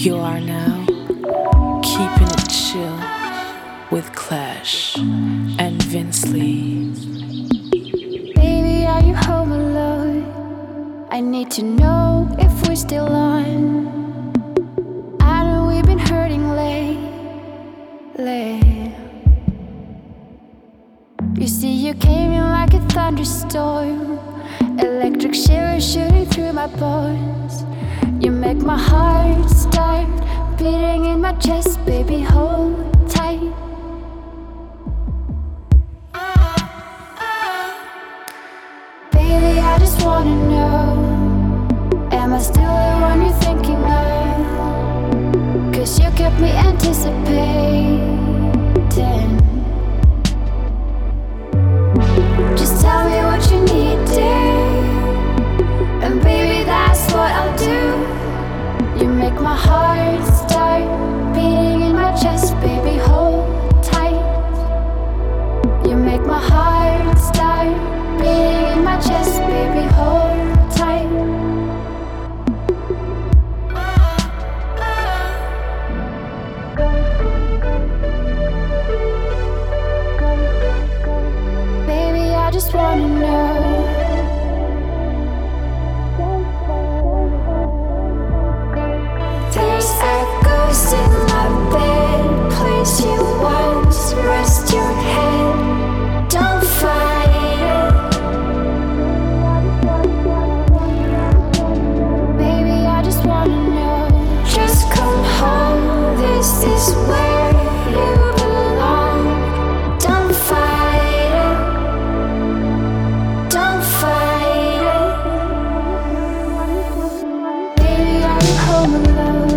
You are chest, baby, hold tight. Baby, I just wanna know Am I still the one you're thinking of? Cause you kept me anticipating Just tell me what you needed And baby, that's what I'll do You make my heart come love.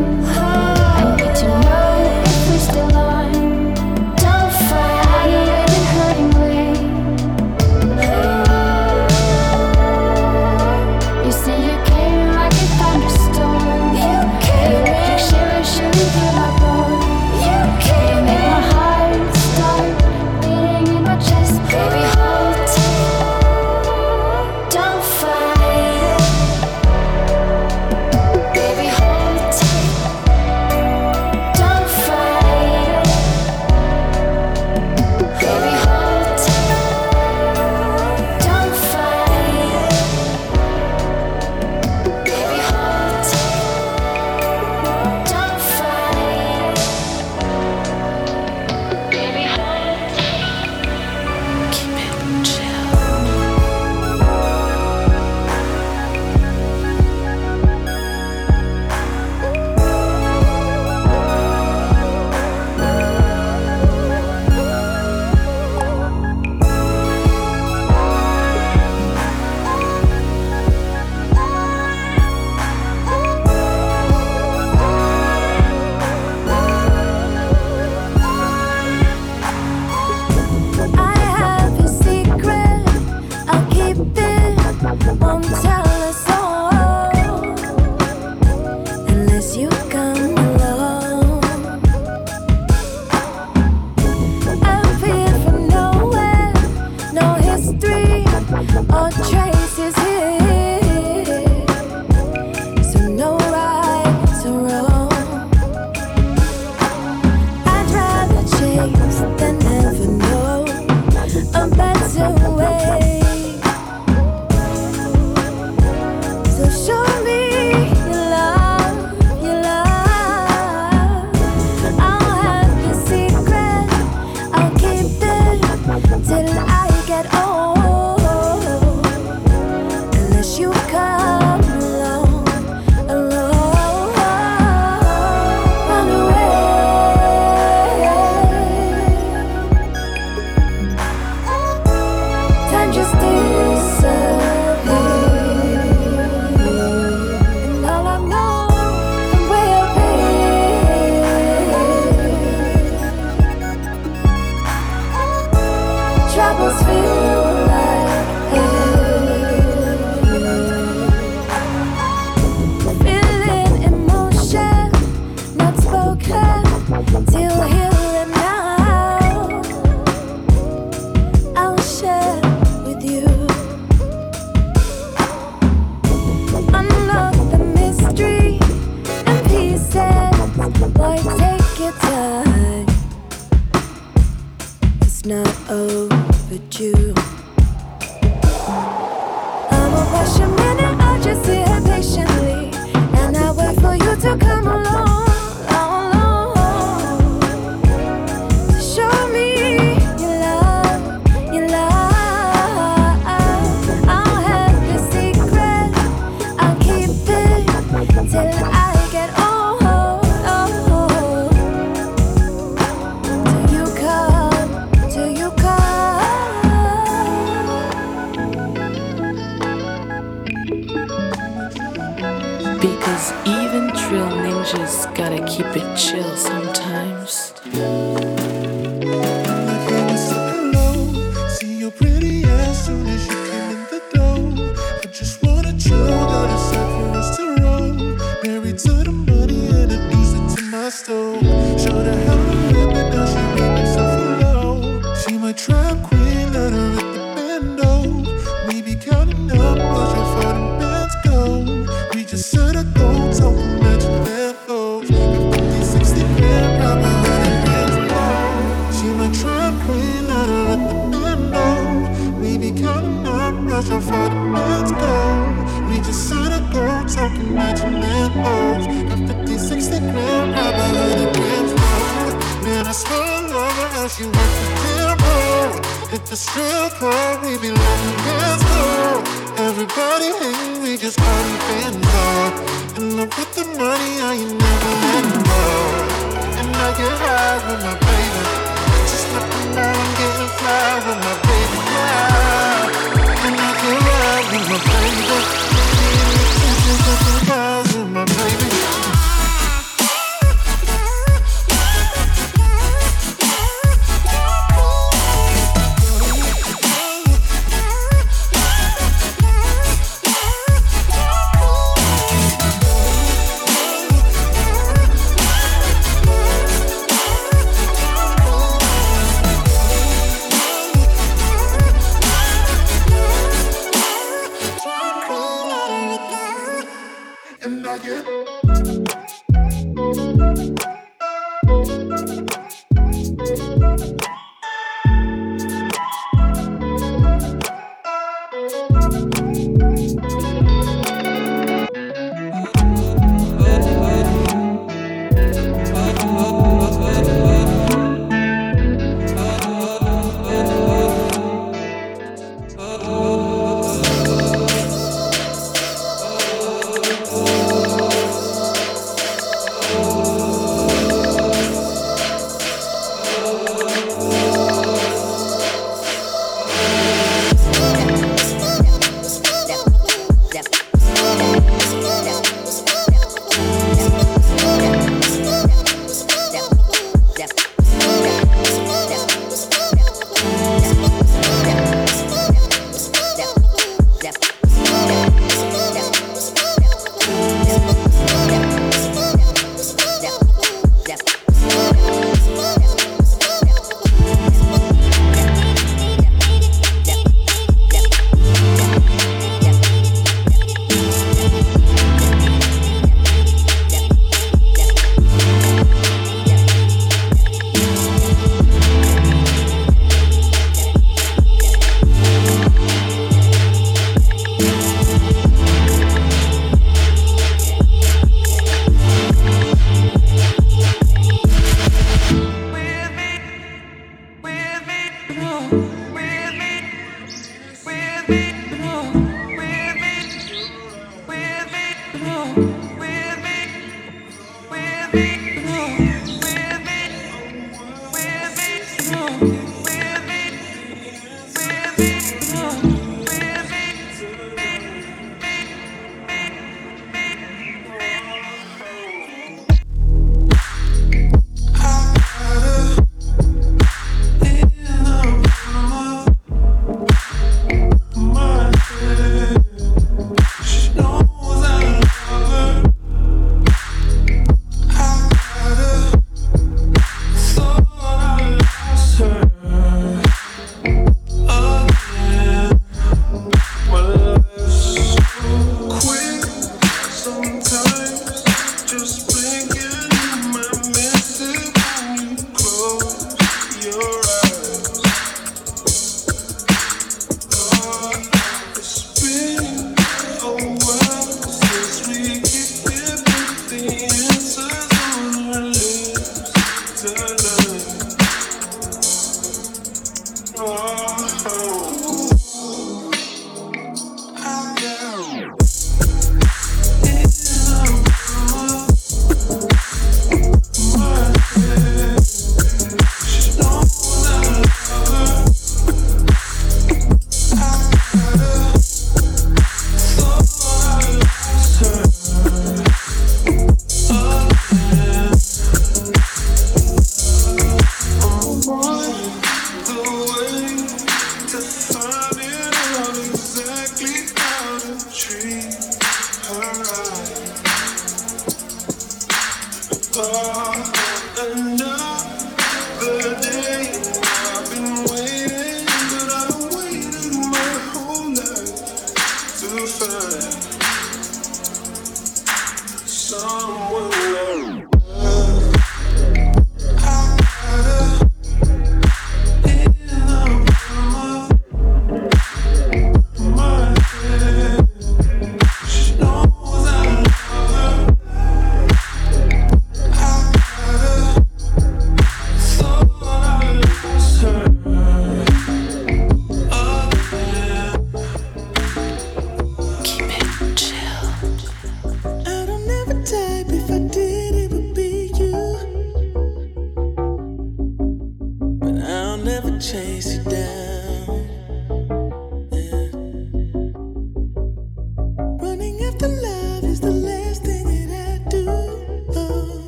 Man, I swear I love her how she works the tempo. Hit the strip club, we be letting bands go. Everybody hating, we just party fans up. And I put the money, I ain't never letting go. And I get high with my baby. Just looking out, I'm getting fly with my baby now. And I get high with my baby. Getting high with my baby. far.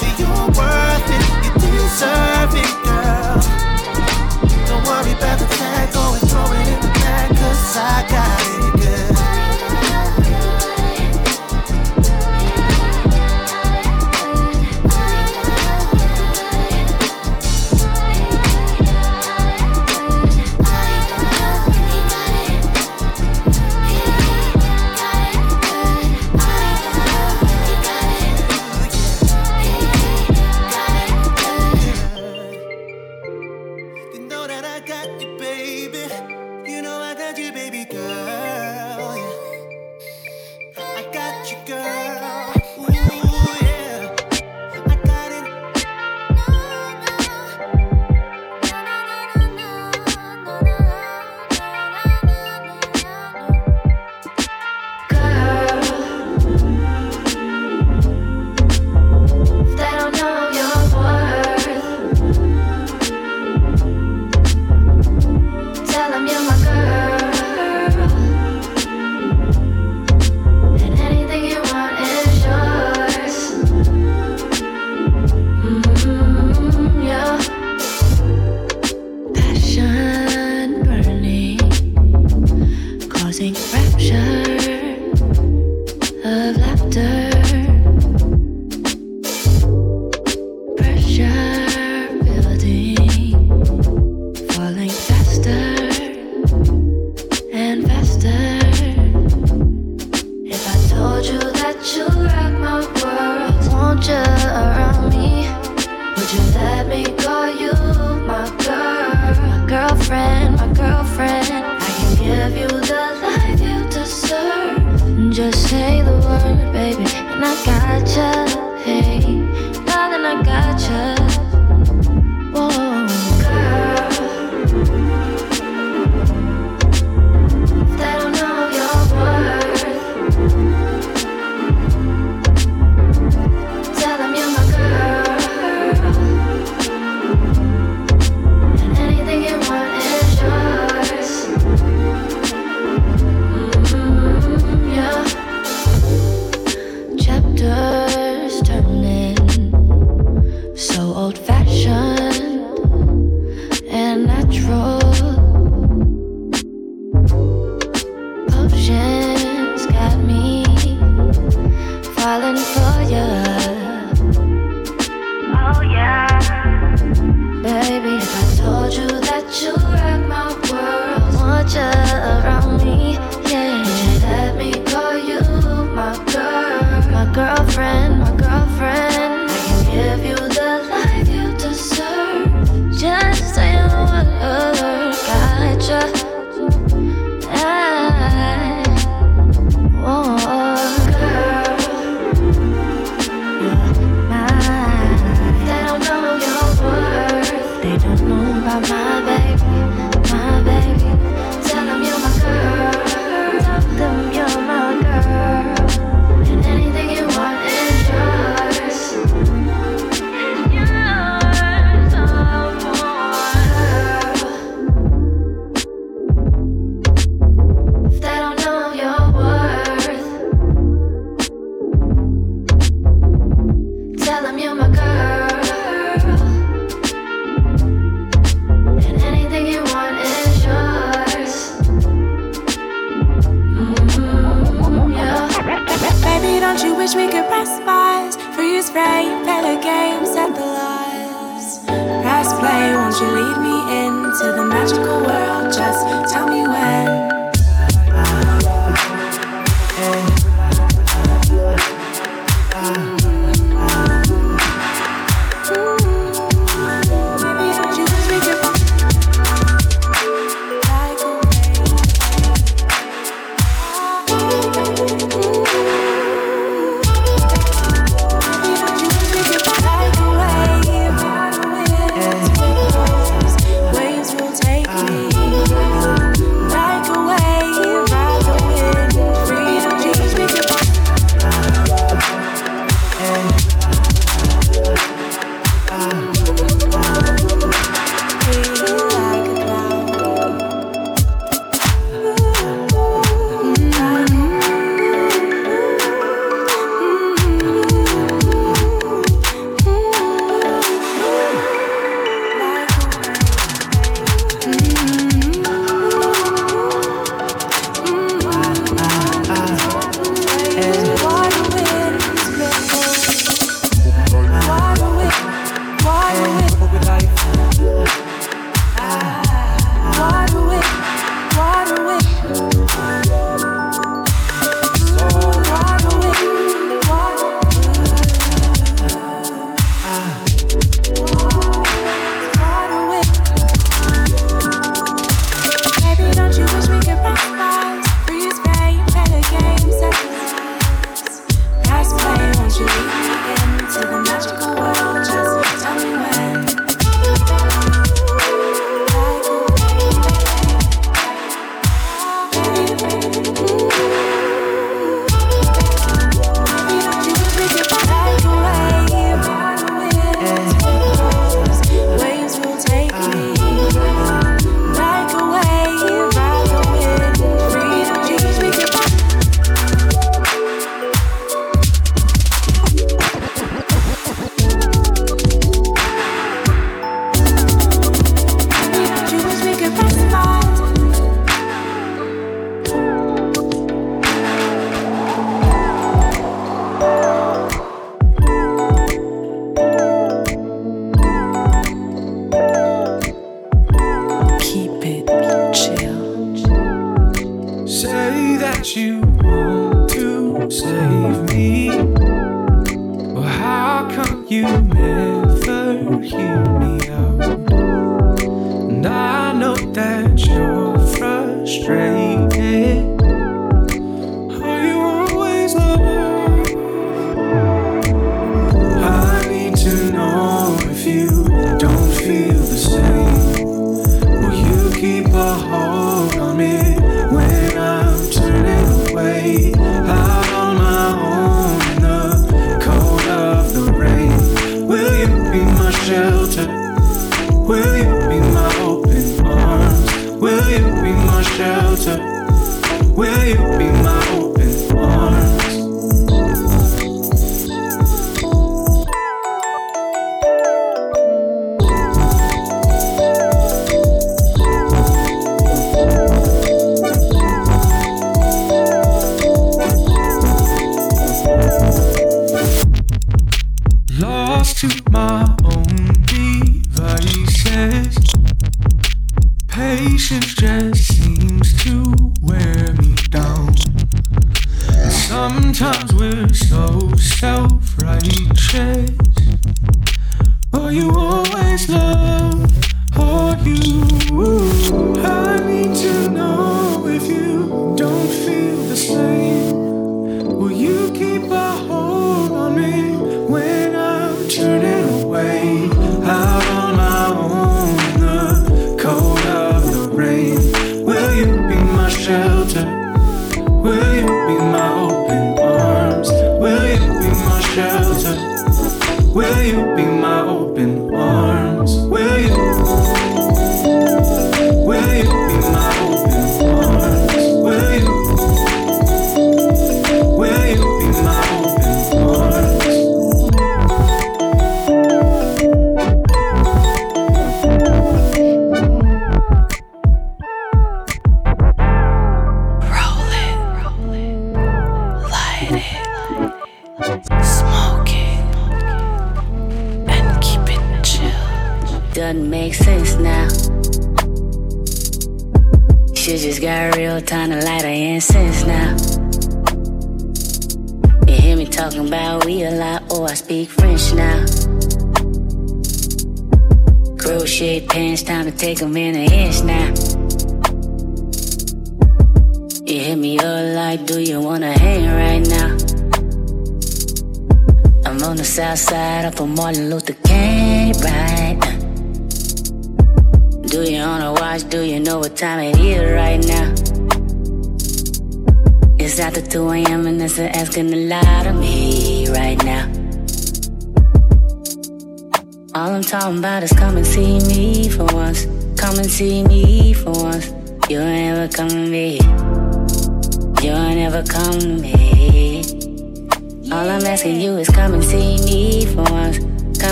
that you're worth it, you deserve it, girl. Don't worry about the tag, go and throw it in the cause I got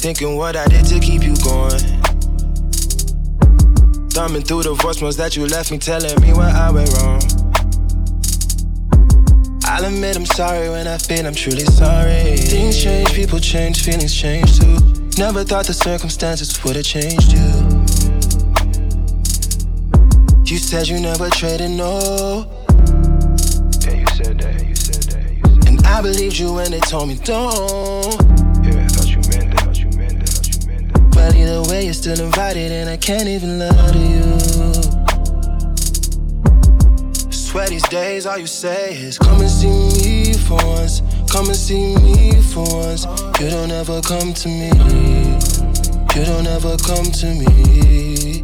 thinking what I did to keep you going. Thumbing through the voicemails that you left me telling me where I went wrong. I'll admit I'm sorry when I feel I'm truly sorry. Things change, people change, feelings change too. Never thought the circumstances would have changed you. You said you never traded no. Yeah, you said that, you said that, you said And I believed you when they told me don't. But either way, you're still invited, and I can't even to you. Swear these days, all you say is come and see me for once. Come and see me for once. You don't ever come to me. You don't ever come to me.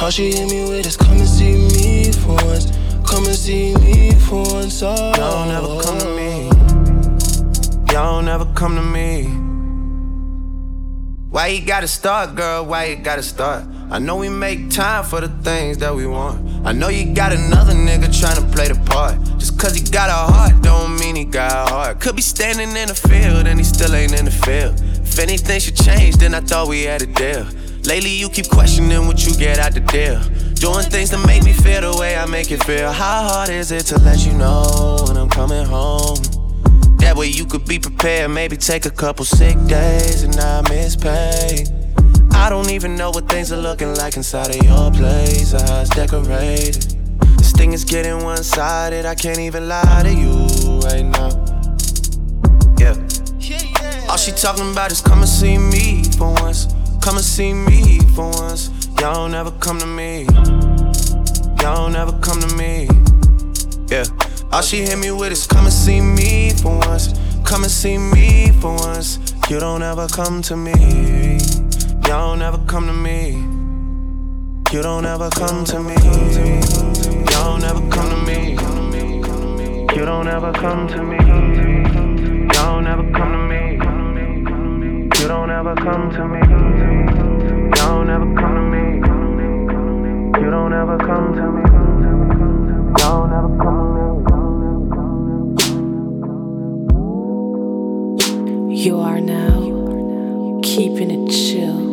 All she hit me with is come and see me for once. Come and see me for once. Oh, Y'all never come to me. Y'all never come to me. Why you gotta start, girl? Why you gotta start? I know we make time for the things that we want. I know you got another nigga tryna play the part. Just cause he got a heart, don't mean he got a heart. Could be standing in the field and he still ain't in the field. If anything should change, then I thought we had a deal. Lately, you keep questioning what you get out the deal. Doing things to make me feel the way I make it feel. How hard is it to let you know when I'm coming home? That way you could be prepared. Maybe take a couple sick days and not miss pay. I don't even know what things are looking like inside of your place how it's decorated. This thing is getting one sided. I can't even lie to you right now. Yeah. All she talking about is come and see me for once. Come and see me for once. Y'all don't ever come to me. Y'all don't ever come to me. Yeah. All she hit me with is come and see me for once. Come and see me for once. You don't ever come to me. Y'all don't ever come to me. You don't ever come to me. Y'all don't ever come to me. You don't ever come to me. Y'all don't ever come to me. You don't ever come to me. Y'all don't ever come to me. You don't ever come to me. Y'all don't ever come to keeping it chill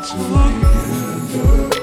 Because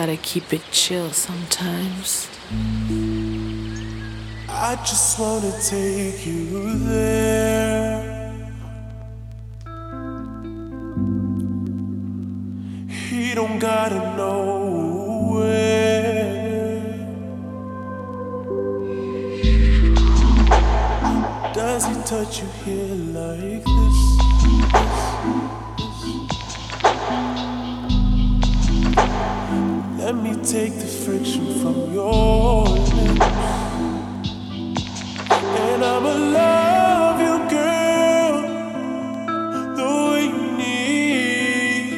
gotta keep it chill sometimes. I just wanna take you there. He don't gotta know where. Does he touch you here like this? Let me take the friction from your lips. And I'ma love you, girl, the way you need.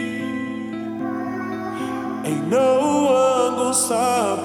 Ain't no one gonna stop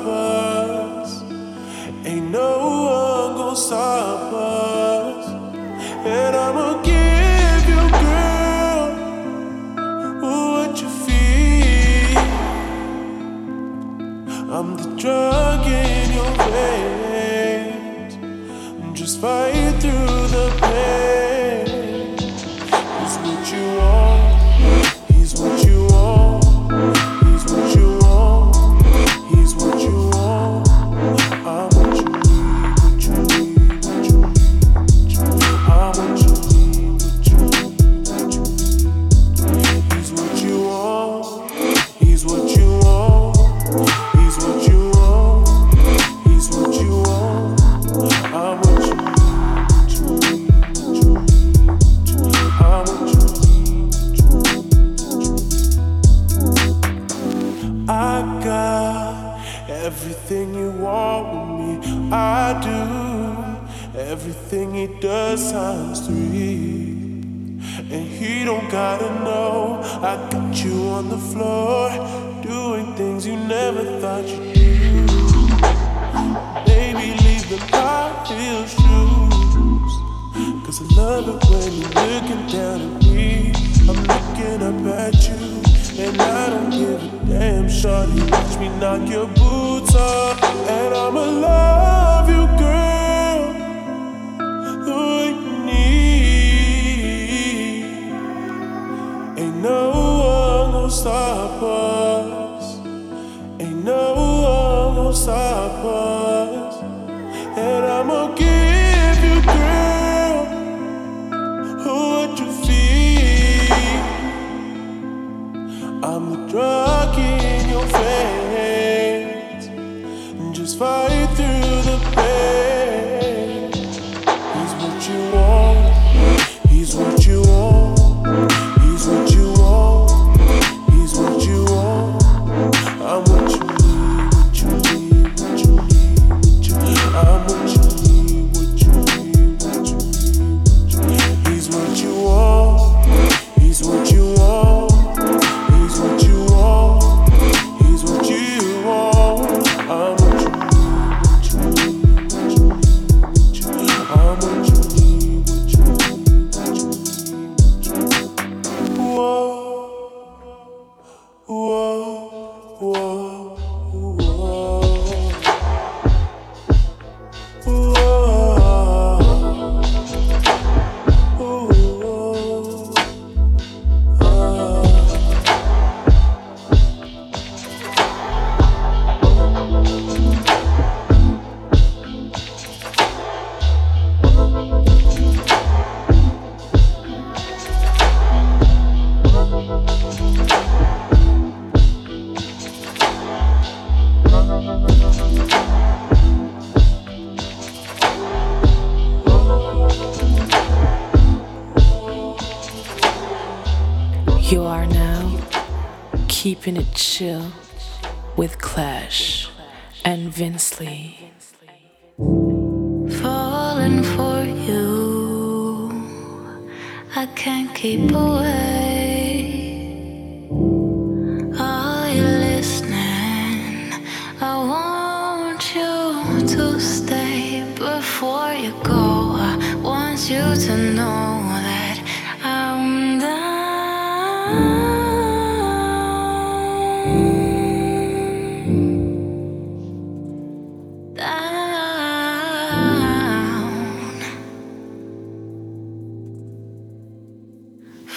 can't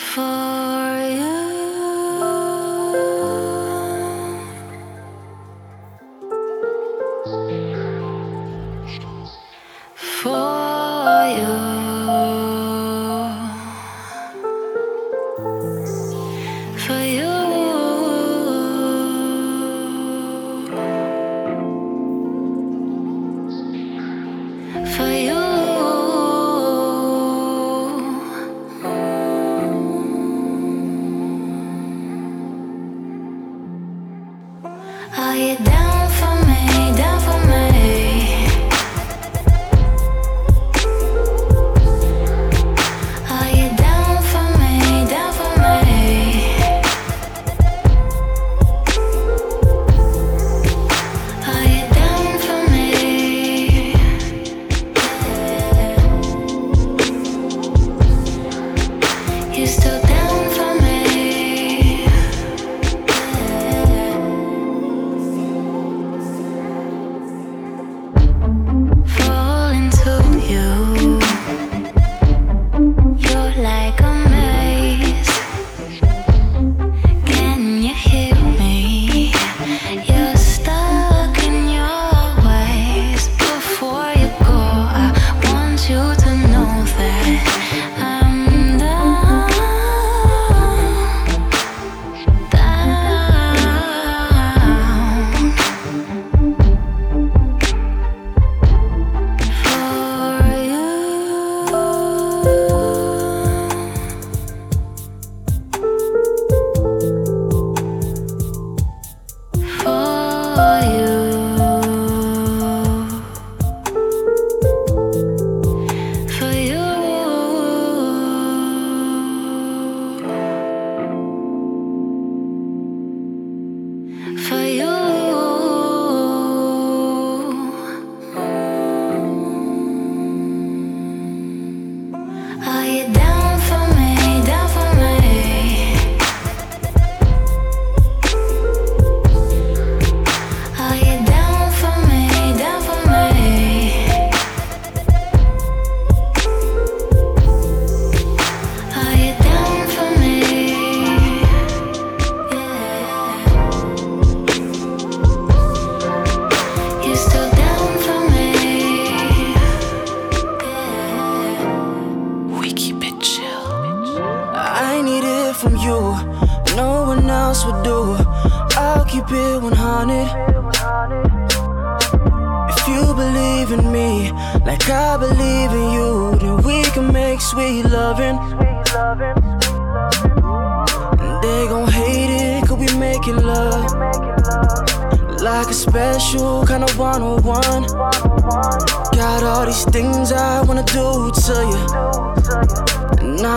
For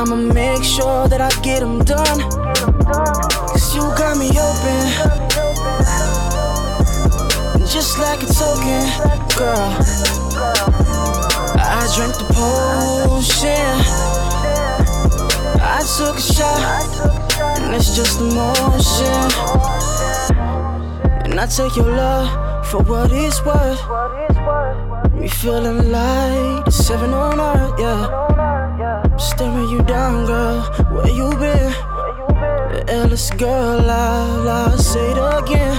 I'ma make sure that I get them done. Cause you got me open. Just like a token, girl. I drank the potion. I took a shot, and it's just emotion. And I take your love for what it's worth. Me feeling like seven on earth, yeah. Staring you down, girl. Where you been? Illest girl, I'll say it again.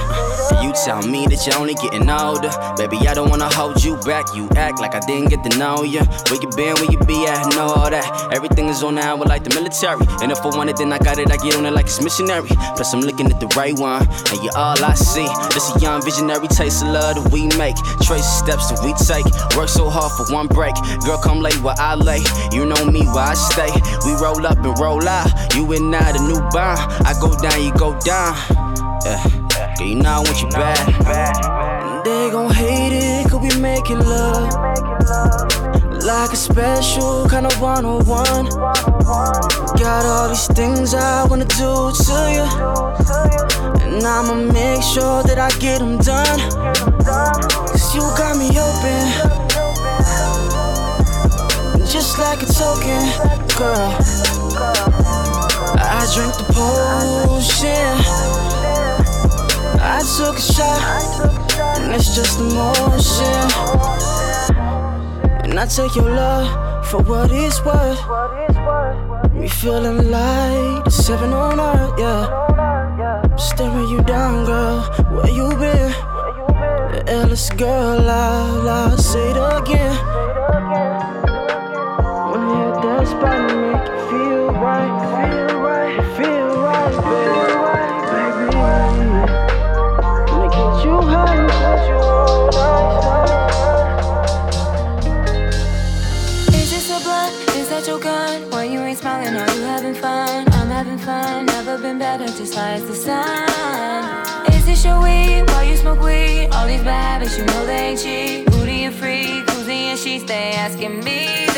You tell me that you're only getting older. Baby, I don't wanna hold you back. You act like I didn't get to know you. Where you been, where you be at, know all that. Everything is on the hour like the military. And if I want it, then I got it, I get on it like it's missionary. Plus, I'm looking at the right one, and you're all I see. This a young visionary taste of love that we make. Trace steps that we take. Work so hard for one break. Girl, come late where I lay. You know me where I stay. We roll up and roll out. You and I, the new bond. I go down, you go down. Yeah. You know I want you. And they gon' hate it, cause we making love. Like a special kind of one on one. Got all these things I wanna do to you. And I'ma make sure that I get them done. Cause you got me open. Just like a token, girl. I drink the potion. I took a shot, and it's just emotion. And I take your love for what it's worth. We feeling like the seven on earth, yeah. Staring you down, girl. Where you been? The illest girl, I'll, I'll say it again. When you hit that spot, bad habits, you know they ain't cheap. Booty and free, cozy and she stay asking me.